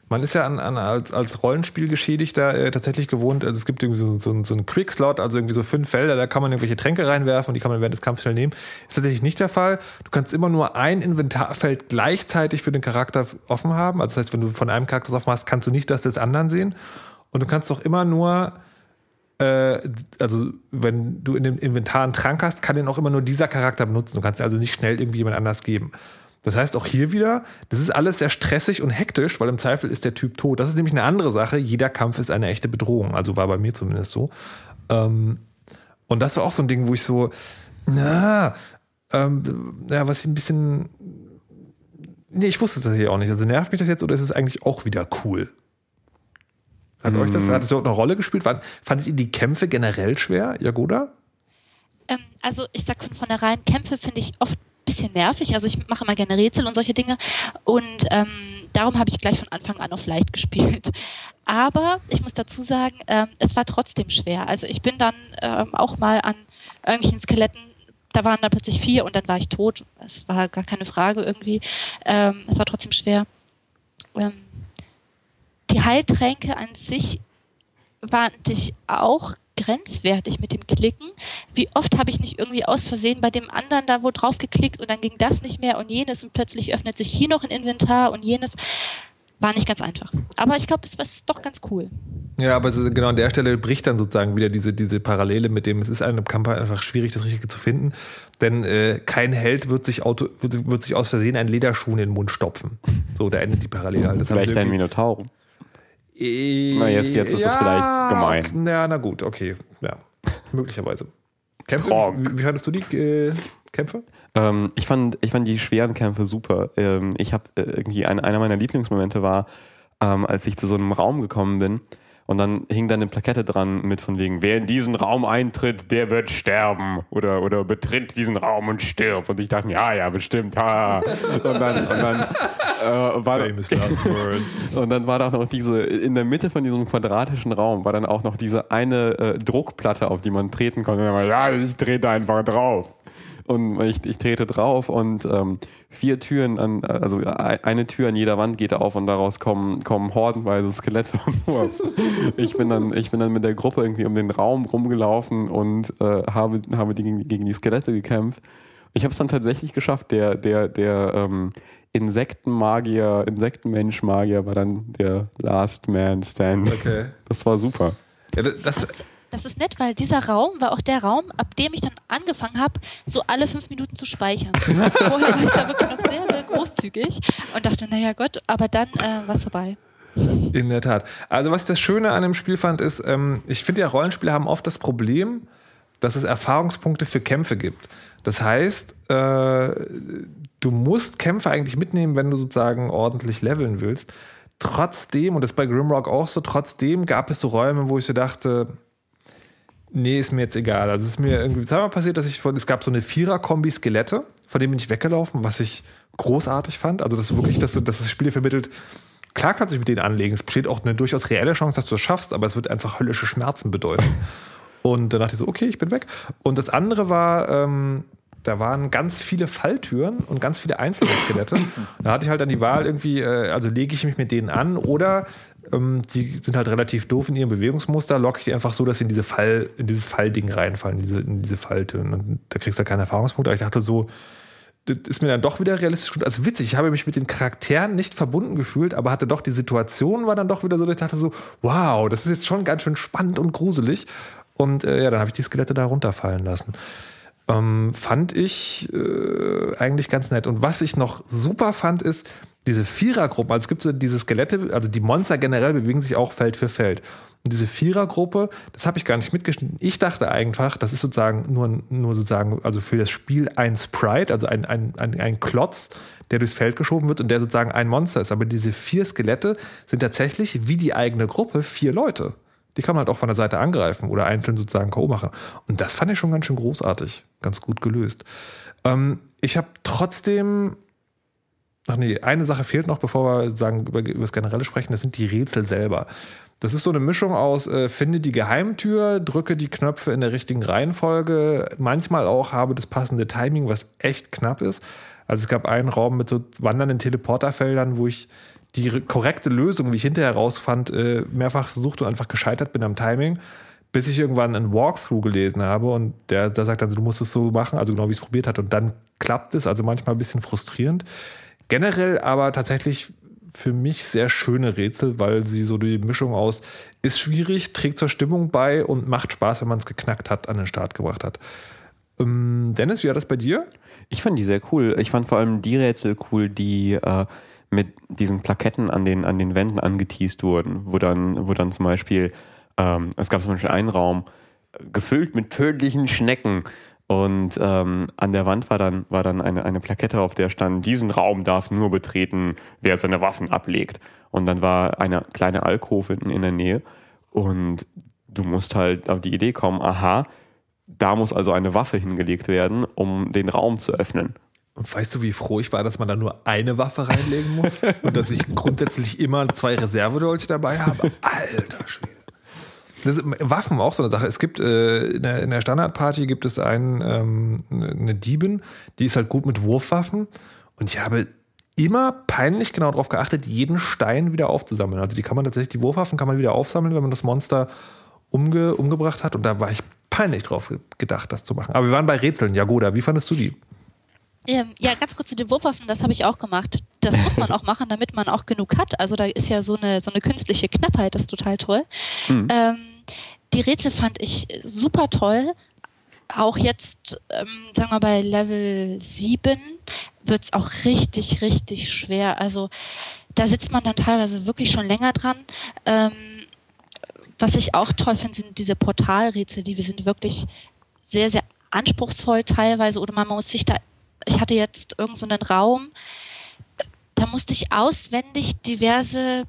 Man ist ja an, an, als, als Rollenspielgeschädigter äh, tatsächlich gewohnt, also es gibt irgendwie so, so, so einen Quickslot, also irgendwie so fünf Felder, da kann man irgendwelche Tränke reinwerfen und die kann man während des Kampfes schnell nehmen. Ist tatsächlich nicht der Fall. Du kannst immer nur ein Inventarfeld gleichzeitig für den Charakter offen haben. Also das heißt, wenn du von einem Charakter offen hast, kannst du nicht das des anderen sehen. Und du kannst doch immer nur äh, also wenn du in dem Inventar einen Trank hast, kann den auch immer nur dieser Charakter benutzen. Du kannst also nicht schnell irgendwie jemand anders geben. Das heißt auch hier wieder, das ist alles sehr stressig und hektisch, weil im Zweifel ist der Typ tot. Das ist nämlich eine andere Sache. Jeder Kampf ist eine echte Bedrohung. Also war bei mir zumindest so. Ähm, und das war auch so ein Ding, wo ich so, na, ähm, ja, was ich ein bisschen. Nee, ich wusste das hier auch nicht. Also nervt mich das jetzt oder ist es eigentlich auch wieder cool? Hat euch das, hat das überhaupt eine Rolle gespielt? War, fandet ihr die Kämpfe generell schwer, Jagoda? Ähm, also ich sag von vornherein, Kämpfe finde ich oft bisschen nervig. Also ich mache immer gerne Rätsel und solche Dinge. Und ähm, darum habe ich gleich von Anfang an auf leicht gespielt. Aber ich muss dazu sagen, ähm, es war trotzdem schwer. Also ich bin dann ähm, auch mal an irgendwelchen Skeletten, da waren dann plötzlich vier und dann war ich tot. Es war gar keine Frage irgendwie. Ähm, es war trotzdem schwer. Ähm, die Heiltränke an sich waren ich auch grenzwertig mit dem Klicken. Wie oft habe ich nicht irgendwie aus Versehen bei dem anderen da wo drauf geklickt und dann ging das nicht mehr und jenes und plötzlich öffnet sich hier noch ein Inventar und jenes. War nicht ganz einfach. Aber ich glaube, es war doch ganz cool. Ja, aber so genau an der Stelle bricht dann sozusagen wieder diese, diese Parallele mit dem, es ist einem Kampf einfach schwierig, das Richtige zu finden. Denn äh, kein Held wird sich, Auto, wird, wird sich aus Versehen einen Lederschuh in den Mund stopfen. So, da endet die Parallele halt. Das Vielleicht ein Minotaur. Na, jetzt- jetzt ist es vielleicht gemein. Ja, na gut, okay. Ja, möglicherweise. Kämpfe, wie fandest du die äh, Kämpfe? Ähm, ich, fand, ich fand die schweren Kämpfe super. Ähm, ich habe äh, irgendwie, ein, einer meiner Lieblingsmomente war, ähm, als ich zu so einem Raum gekommen bin und dann hing da eine Plakette dran mit von wegen, wer in diesen Raum eintritt, der wird sterben oder, oder betritt diesen Raum und stirbt. Und ich dachte mir, ja, ja, bestimmt, ha. Und dann, und dann äh, war. Und dann war da auch noch diese, in der Mitte von diesem quadratischen Raum war dann auch noch diese eine äh, Druckplatte, auf die man treten konnte. Und dann war, ja, ich trete einfach drauf. Und ich, ich trete drauf und ähm, vier Türen an, also eine Tür an jeder Wand geht auf und daraus kommen, kommen hordenweise Skelette und sowas. Ich bin dann, ich bin dann mit der Gruppe irgendwie um den Raum rumgelaufen und äh, habe, habe die gegen, gegen die Skelette gekämpft. Ich habe es dann tatsächlich geschafft, der, der, der ähm, Insektenmagier, Insektenmensch-Magier war dann der Last Man Stand. Okay. Das war super. Ja, das, Das ist nett, weil dieser Raum war auch der Raum, ab dem ich dann angefangen habe, so alle fünf Minuten zu speichern. Vorher war ich da wirklich noch sehr, sehr großzügig und dachte, naja Gott, aber dann äh, war es vorbei. In der Tat. Also was ich das Schöne an dem Spiel fand, ist, ähm, ich finde ja, Rollenspiele haben oft das Problem, dass es Erfahrungspunkte für Kämpfe gibt. Das heißt, äh, du musst Kämpfe eigentlich mitnehmen, wenn du sozusagen ordentlich leveln willst. Trotzdem, und das ist bei Grimrock auch so, trotzdem gab es so Räume, wo ich so dachte, nee, ist mir jetzt egal. Also es ist mir irgendwie zweimal passiert, dass ich von, es gab so eine Vierer-Kombi Skelette, von dem bin ich weggelaufen, was ich großartig fand. Also das ist wirklich, dass, du, dass das Spiel vermittelt, klar kannst du dich mit denen anlegen. Es besteht auch eine durchaus reelle Chance, dass du es schaffst, aber es wird einfach höllische Schmerzen bedeuten. Und dann dachte ich so, okay, ich bin weg. Und das andere war, ähm, da waren ganz viele Falltüren und ganz viele einzelne Skelette. Da hatte ich halt dann die Wahl irgendwie, äh, also lege ich mich mit denen an oder ähm, die sind halt relativ doof in ihrem Bewegungsmuster, locke ich die einfach so, dass sie in diese Fall, in dieses Fallding reinfallen, in diese, in diese Falltüren. Und da kriegst du halt keine Erfahrungspunkte. Aber ich dachte so, das ist mir dann doch wieder realistisch gut. Also witzig, ich habe mich mit den Charakteren nicht verbunden gefühlt, aber hatte doch die Situation war dann doch wieder so, dass ich dachte so, wow, das ist jetzt schon ganz schön spannend und gruselig. Und äh, ja, dann habe ich die Skelette da runterfallen lassen. Ähm, fand ich äh, eigentlich ganz nett. Und was ich noch super fand, ist diese Vierergruppen. Also es gibt so diese Skelette, also die Monster generell bewegen sich auch Feld für Feld. Und diese Vierergruppe, das habe ich gar nicht mitgeschnitten. Ich dachte einfach, das ist sozusagen nur, nur sozusagen, also für das Spiel ein Sprite, also ein, ein, ein, ein Klotz, der durchs Feld geschoben wird und der sozusagen ein Monster ist. Aber diese vier Skelette sind tatsächlich wie die eigene Gruppe vier Leute. Die kann man halt auch von der Seite angreifen oder einzeln sozusagen K.O. machen. Und das fand ich schon ganz schön großartig. Ganz gut gelöst. Ähm, ich habe trotzdem. Ach nee, eine Sache fehlt noch, bevor wir sagen, über, über das Generelle sprechen. Das sind die Rätsel selber. Das ist so eine Mischung aus, äh, finde die Geheimtür, drücke die Knöpfe in der richtigen Reihenfolge, manchmal auch habe das passende Timing, was echt knapp ist. Also es gab einen Raum mit so wandernden Teleporterfeldern, wo ich die re- korrekte Lösung, wie ich hinterher rausfand, äh, mehrfach versucht und einfach gescheitert bin am Timing, bis ich irgendwann einen Walkthrough gelesen habe und der, der sagt dann, du musst es so machen, also genau wie ich es probiert hat und dann klappt es, also manchmal ein bisschen frustrierend. Generell aber tatsächlich für mich sehr schöne Rätsel, weil sie so die Mischung aus ist schwierig, trägt zur Stimmung bei und macht Spaß, wenn man es geknackt hat, an den Start gebracht hat. Ähm, Dennis, wie war das bei dir? Ich fand die sehr cool. Ich fand vor allem die Rätsel cool, die äh, mit diesen Plaketten an den, an den Wänden angeteased wurden, wo dann, wo dann zum Beispiel, ähm, es gab zum Beispiel einen Raum, äh, gefüllt mit tödlichen Schnecken. Und ähm, an der Wand war dann, war dann eine, eine Plakette, auf der stand, diesen Raum darf nur betreten, wer seine Waffen ablegt. Und dann war eine kleine Alkove in, der Nähe. Und du musst halt auf die Idee kommen, aha, da muss also eine Waffe hingelegt werden, um den Raum zu öffnen. Und weißt du, wie froh ich war, dass man da nur eine Waffe reinlegen muss? und dass ich grundsätzlich immer zwei Reservedolche dabei habe? Alter Schwede. Das Waffen auch so eine Sache. Es gibt äh, in, der, in der Standardparty gibt es einen, ähm, eine Diebin, die ist halt gut mit Wurfwaffen. Und ich habe immer peinlich genau darauf geachtet, jeden Stein wieder aufzusammeln. Also die kann man tatsächlich, die Wurfwaffen kann man wieder aufsammeln, wenn man das Monster umge, umgebracht hat. Und da war ich peinlich drauf gedacht, das zu machen. Aber wir waren bei Rätseln. Jagoda, wie fandest du die? Ähm, ja, ganz kurz zu den Wurfwaffen, das habe ich auch gemacht. Das muss man auch machen, damit man auch genug hat. Also da ist ja so eine, so eine künstliche Knappheit, das ist total toll. Mhm. Ähm, die Rätsel fand ich super toll. Auch jetzt, ähm, sagen wir bei Level 7 wird es auch richtig, richtig schwer. Also da sitzt man dann teilweise wirklich schon länger dran. Ähm, was ich auch toll finde, sind diese Portalrätsel, die wir sind wirklich sehr, sehr anspruchsvoll teilweise oder man muss sich da, ich hatte jetzt irgendeinen so Raum, da musste ich auswendig diverse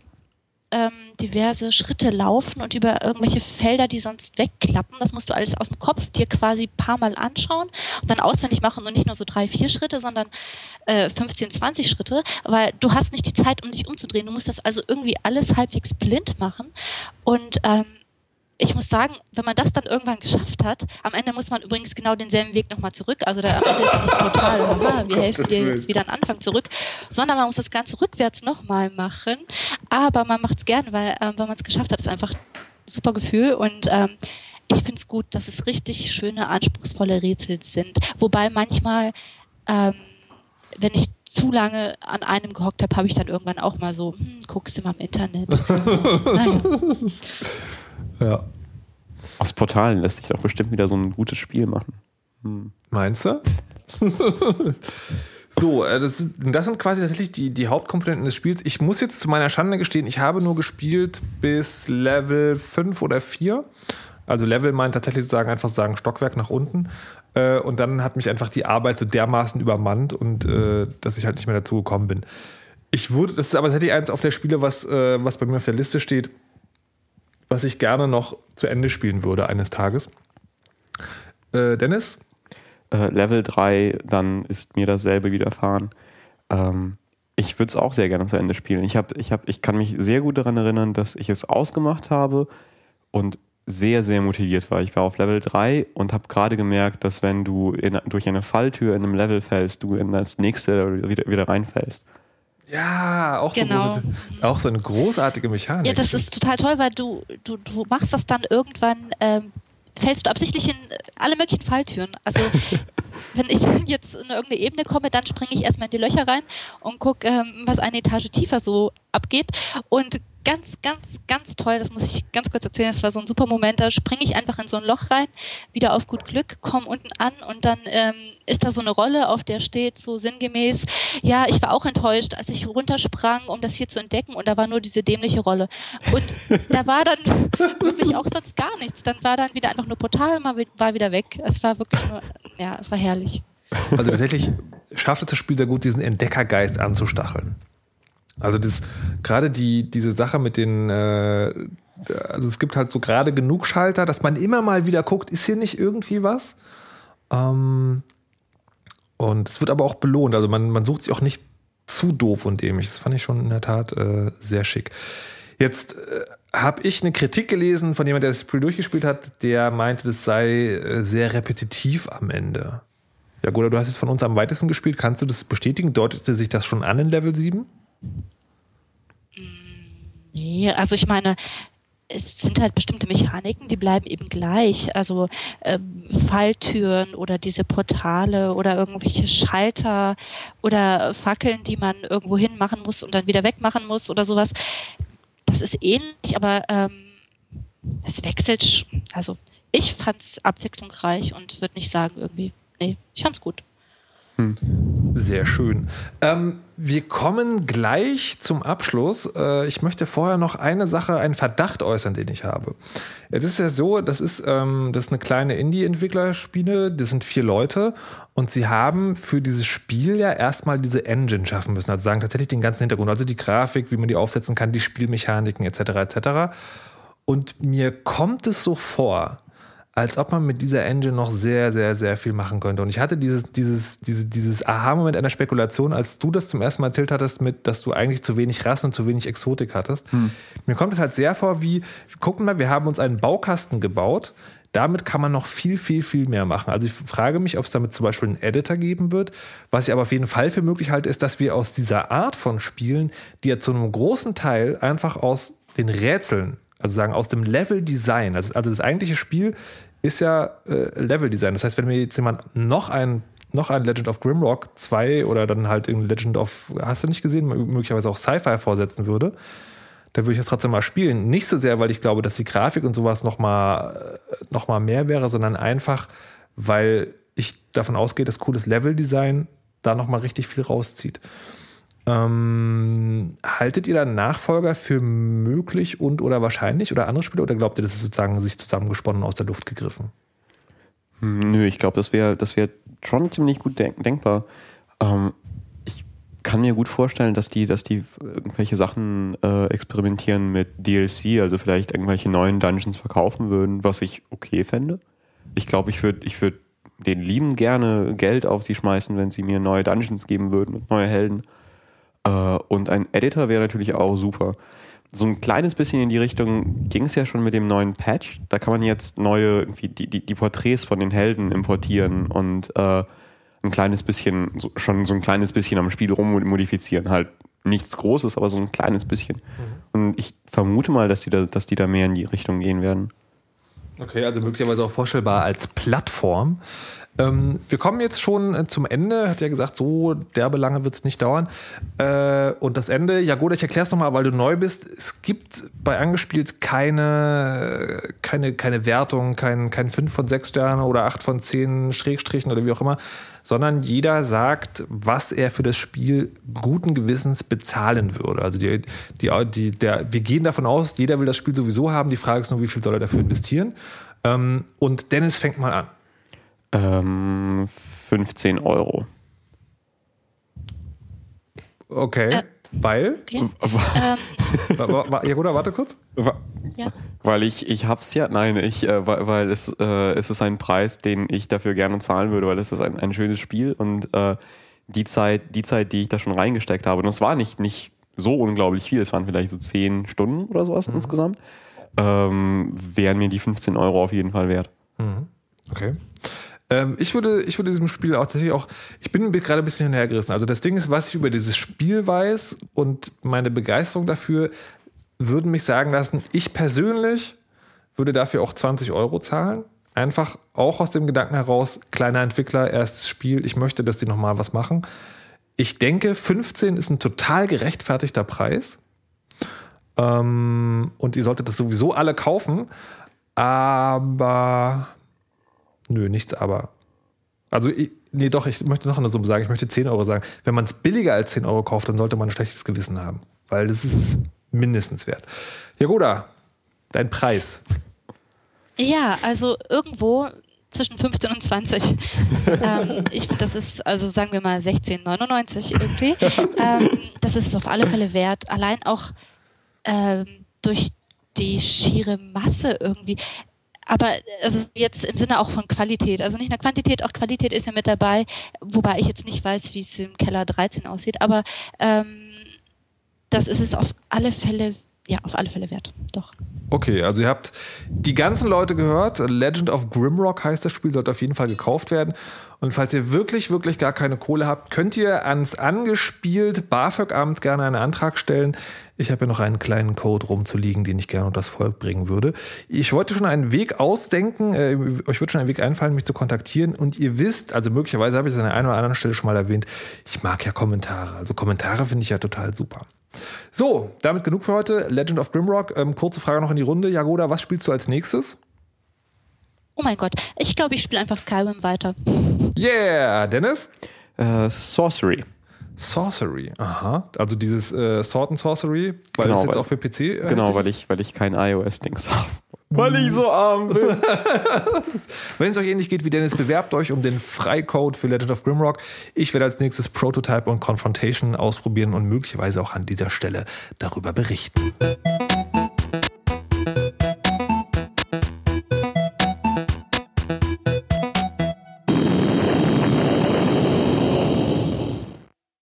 ähm, diverse Schritte laufen und über irgendwelche Felder, die sonst wegklappen. Das musst du alles aus dem Kopf dir quasi ein paar Mal anschauen und dann auswendig machen und nicht nur so drei, vier Schritte, sondern äh, 15, 20 Schritte, weil du hast nicht die Zeit, um dich umzudrehen. Du musst das also irgendwie alles halbwegs blind machen und ähm, ich muss sagen, wenn man das dann irgendwann geschafft hat, am Ende muss man übrigens genau denselben Weg nochmal zurück. Also da am Ende ist nicht total, haha, wir helfen dir jetzt wieder an Anfang zurück, sondern man muss das Ganze rückwärts nochmal machen. Aber man macht es gerne, weil ähm, wenn man es geschafft hat, ist einfach ein super Gefühl und ähm, ich finde es gut, dass es richtig schöne, anspruchsvolle Rätsel sind. Wobei manchmal, ähm, wenn ich zu lange an einem gehockt habe, habe ich dann irgendwann auch mal so, hm, guckst du mal im Internet. naja. Ja. Aus Portalen lässt sich doch bestimmt wieder so ein gutes Spiel machen. Hm. Meinst du? so, äh, das, das, sind quasi tatsächlich die, die Hauptkomponenten des Spiels. Ich muss jetzt zu meiner Schande gestehen, ich habe nur gespielt bis Level 5 oder 4. Also Level meint tatsächlich sozusagen einfach sagen Stockwerk nach unten. Äh, und dann hat mich einfach die Arbeit so dermaßen übermannt und äh, dass ich halt nicht mehr dazu gekommen bin. Ich würde, das ist aber tatsächlich eins auf der Spiele, was, was bei mir auf der Liste steht was ich gerne noch zu Ende spielen würde eines Tages. Äh, Dennis? Äh, Level 3, dann ist mir dasselbe widerfahren. Ähm, ich würde es auch sehr gerne zu Ende spielen. Ich, hab, ich, hab, ich kann mich sehr gut daran erinnern, dass ich es ausgemacht habe und sehr, sehr motiviert war. Ich war auf Level 3 und habe gerade gemerkt, dass wenn du in, durch eine Falltür in einem Level fällst, du in das nächste wieder, wieder reinfällst. Ja, auch, genau. so, auch so eine großartige Mechanik. Ja, das ist total toll, weil du, du, du machst das dann irgendwann, ähm, fällst du absichtlich in alle möglichen Falltüren. Also wenn ich jetzt in irgendeine Ebene komme, dann springe ich erstmal in die Löcher rein und gucke, ähm, was eine Etage tiefer so abgeht. Und ganz, ganz, ganz toll. Das muss ich ganz kurz erzählen. Das war so ein super Moment. Da springe ich einfach in so ein Loch rein, wieder auf gut Glück, komme unten an und dann ähm, ist da so eine Rolle, auf der steht so sinngemäß, ja, ich war auch enttäuscht, als ich runtersprang, um das hier zu entdecken und da war nur diese dämliche Rolle. Und da war dann wirklich auch sonst gar nichts. Dann war dann wieder einfach nur Portal, war wieder weg. Es war wirklich nur, ja, es war herrlich. Also tatsächlich schafft es das Spiel sehr gut, diesen Entdeckergeist anzustacheln. Also das gerade die diese Sache mit den äh, also es gibt halt so gerade genug Schalter, dass man immer mal wieder guckt, ist hier nicht irgendwie was? Ähm, und es wird aber auch belohnt. Also man, man sucht sich auch nicht zu doof und dämlich. Das fand ich schon in der Tat äh, sehr schick. Jetzt äh, habe ich eine Kritik gelesen von jemand, der das Spiel durchgespielt hat, der meinte, das sei äh, sehr repetitiv am Ende. Ja, Goda, du hast es von uns am weitesten gespielt. Kannst du das bestätigen? Deutete sich das schon an in Level 7? Nee, also ich meine, es sind halt bestimmte Mechaniken, die bleiben eben gleich. Also ähm, Falltüren oder diese Portale oder irgendwelche Schalter oder Fackeln, die man irgendwo hinmachen muss und dann wieder wegmachen muss oder sowas. Das ist ähnlich, aber ähm, es wechselt. Also ich fand es abwechslungsreich und würde nicht sagen irgendwie nee, ich fand's gut. Sehr schön. Ähm, wir kommen gleich zum Abschluss. Äh, ich möchte vorher noch eine Sache, einen Verdacht äußern, den ich habe. Es ist ja so, das ist, ähm, das ist eine kleine Indie-Entwicklerspiele, das sind vier Leute und sie haben für dieses Spiel ja erstmal diese Engine schaffen müssen, also sagen tatsächlich den ganzen Hintergrund, also die Grafik, wie man die aufsetzen kann, die Spielmechaniken etc. etc. Und mir kommt es so vor, als ob man mit dieser Engine noch sehr, sehr, sehr viel machen könnte. Und ich hatte dieses, dieses, dieses, dieses Aha-Moment einer Spekulation, als du das zum ersten Mal erzählt hattest, mit, dass du eigentlich zu wenig Rassen und zu wenig Exotik hattest. Hm. Mir kommt es halt sehr vor, wie, gucken mal, wir haben uns einen Baukasten gebaut. Damit kann man noch viel, viel, viel mehr machen. Also ich frage mich, ob es damit zum Beispiel einen Editor geben wird. Was ich aber auf jeden Fall für möglich halte, ist, dass wir aus dieser Art von Spielen, die ja zu einem großen Teil einfach aus den Rätseln also sagen aus dem Level Design, also, also das eigentliche Spiel ist ja äh, Level-Design. Das heißt, wenn mir jetzt jemand noch ein noch ein Legend of Grimrock 2 oder dann halt irgendein Legend of, hast du nicht gesehen, möglicherweise auch Sci-Fi vorsetzen würde, dann würde ich das trotzdem mal spielen. Nicht so sehr, weil ich glaube, dass die Grafik und sowas nochmal äh, noch mal mehr wäre, sondern einfach, weil ich davon ausgehe, dass cooles Level-Design da nochmal richtig viel rauszieht. Ähm, haltet ihr dann Nachfolger für möglich und oder wahrscheinlich oder andere Spiele oder glaubt ihr, das ist sozusagen sich zusammengesponnen aus der Luft gegriffen? Hm, nö, ich glaube, das wäre das wär schon ziemlich gut denk denkbar. Ähm, ich kann mir gut vorstellen, dass die, dass die irgendwelche Sachen äh, experimentieren mit DLC, also vielleicht irgendwelche neuen Dungeons verkaufen würden, was ich okay fände. Ich glaube, ich würde ich würd den lieben gerne Geld auf sie schmeißen, wenn sie mir neue Dungeons geben würden und neue Helden. Äh, und ein Editor wäre natürlich auch super. So ein kleines bisschen in die Richtung ging es ja schon mit dem neuen Patch. Da kann man jetzt neue, irgendwie die, die, die Porträts von den Helden importieren und äh, ein kleines bisschen, so, schon so ein kleines bisschen am Spiel rummodifizieren. Halt nichts Großes, aber so ein kleines bisschen. Mhm. Und ich vermute mal, dass die, da, dass die da mehr in die Richtung gehen werden. Okay, also möglicherweise auch vorstellbar als Plattform. Ähm, wir kommen jetzt schon äh, zum Ende. Hat ja gesagt, so derbe lange wird es nicht dauern. Äh, und das Ende, ja gut, ich erkläre es nochmal, weil du neu bist. Es gibt bei Angespielt keine, keine, keine Wertung, kein, kein 5 von 6 Sterne oder 8 von 10 Schrägstrichen oder wie auch immer, sondern jeder sagt, was er für das Spiel guten Gewissens bezahlen würde. Also die, die, die, der, wir gehen davon aus, jeder will das Spiel sowieso haben. Die Frage ist nur, wie viel soll er dafür investieren? Ähm, und Dennis fängt mal an. Ähm, 15 Euro. Okay. Äh, weil? Okay. ähm. ja, gut, warte kurz. Ja. Weil ich, ich hab's ja, nein, ich, äh, weil, weil es, äh, es ist ein Preis, den ich dafür gerne zahlen würde, weil es ist ein, ein schönes Spiel und äh, die Zeit, die Zeit, die ich da schon reingesteckt habe, und es war nicht, nicht so unglaublich viel, es waren vielleicht so 10 Stunden oder sowas mhm. insgesamt, ähm, wären mir die 15 Euro auf jeden Fall wert. Mhm. Okay. Ähm, ich würde, ich würde diesem Spiel auch tatsächlich auch, ich bin gerade ein bisschen hinhergerissen. Also das Ding ist, was ich über dieses Spiel weiß und meine Begeisterung dafür würden mich sagen lassen, ich persönlich würde dafür auch 20 Euro zahlen. Einfach auch aus dem Gedanken heraus, kleiner Entwickler, erstes Spiel, ich möchte, dass die nochmal was machen. Ich denke, 15 ist ein total gerechtfertigter Preis. Ähm, und ihr solltet das sowieso alle kaufen. Aber Nö, nichts aber. Also, ich, nee, doch, ich möchte noch eine Summe sagen. Ich möchte 10 Euro sagen. Wenn man es billiger als 10 Euro kauft, dann sollte man ein schlechtes Gewissen haben. Weil das ist es mindestens wert. Jagoda, dein Preis. Ja, also irgendwo zwischen 15 und 20. ähm, ich finde, das ist, also sagen wir mal 16,99 irgendwie. ähm, das ist es auf alle Fälle wert. Allein auch ähm, durch die schiere Masse irgendwie aber also jetzt im Sinne auch von Qualität, also nicht nur Quantität, auch Qualität ist ja mit dabei, wobei ich jetzt nicht weiß, wie es im Keller 13 aussieht, aber ähm, das ist es auf alle Fälle, ja, auf alle Fälle wert, doch. Okay, also ihr habt die ganzen Leute gehört. Legend of Grimrock heißt das Spiel, sollte auf jeden Fall gekauft werden. Und falls ihr wirklich, wirklich gar keine Kohle habt, könnt ihr ans angespielt BAföG-Amt gerne einen Antrag stellen. Ich habe ja noch einen kleinen Code rumzuliegen, den ich gerne unter das Volk bringen würde. Ich wollte schon einen Weg ausdenken, äh, euch wird schon ein Weg einfallen, mich zu kontaktieren. Und ihr wisst, also möglicherweise habe ich es an der einen oder anderen Stelle schon mal erwähnt, ich mag ja Kommentare. Also Kommentare finde ich ja total super. So, damit genug für heute. Legend of Grimrock. Ähm, kurze Frage noch in die Runde. Jagoda, was spielst du als nächstes? Oh mein Gott, ich glaube, ich spiele einfach Skyrim weiter. Yeah, Dennis? Äh, Sorcery. Sorcery, aha. Also dieses äh, Sword and Sorcery, weil Genau, das jetzt weil- auch für PC Genau, erhältlich weil ich, weil ich kein iOS-Dings habe. Weil ich so arm bin. Wenn es euch ähnlich geht wie Dennis, bewerbt euch um den Freicode für Legend of Grimrock. Ich werde als nächstes Prototype und Confrontation ausprobieren und möglicherweise auch an dieser Stelle darüber berichten.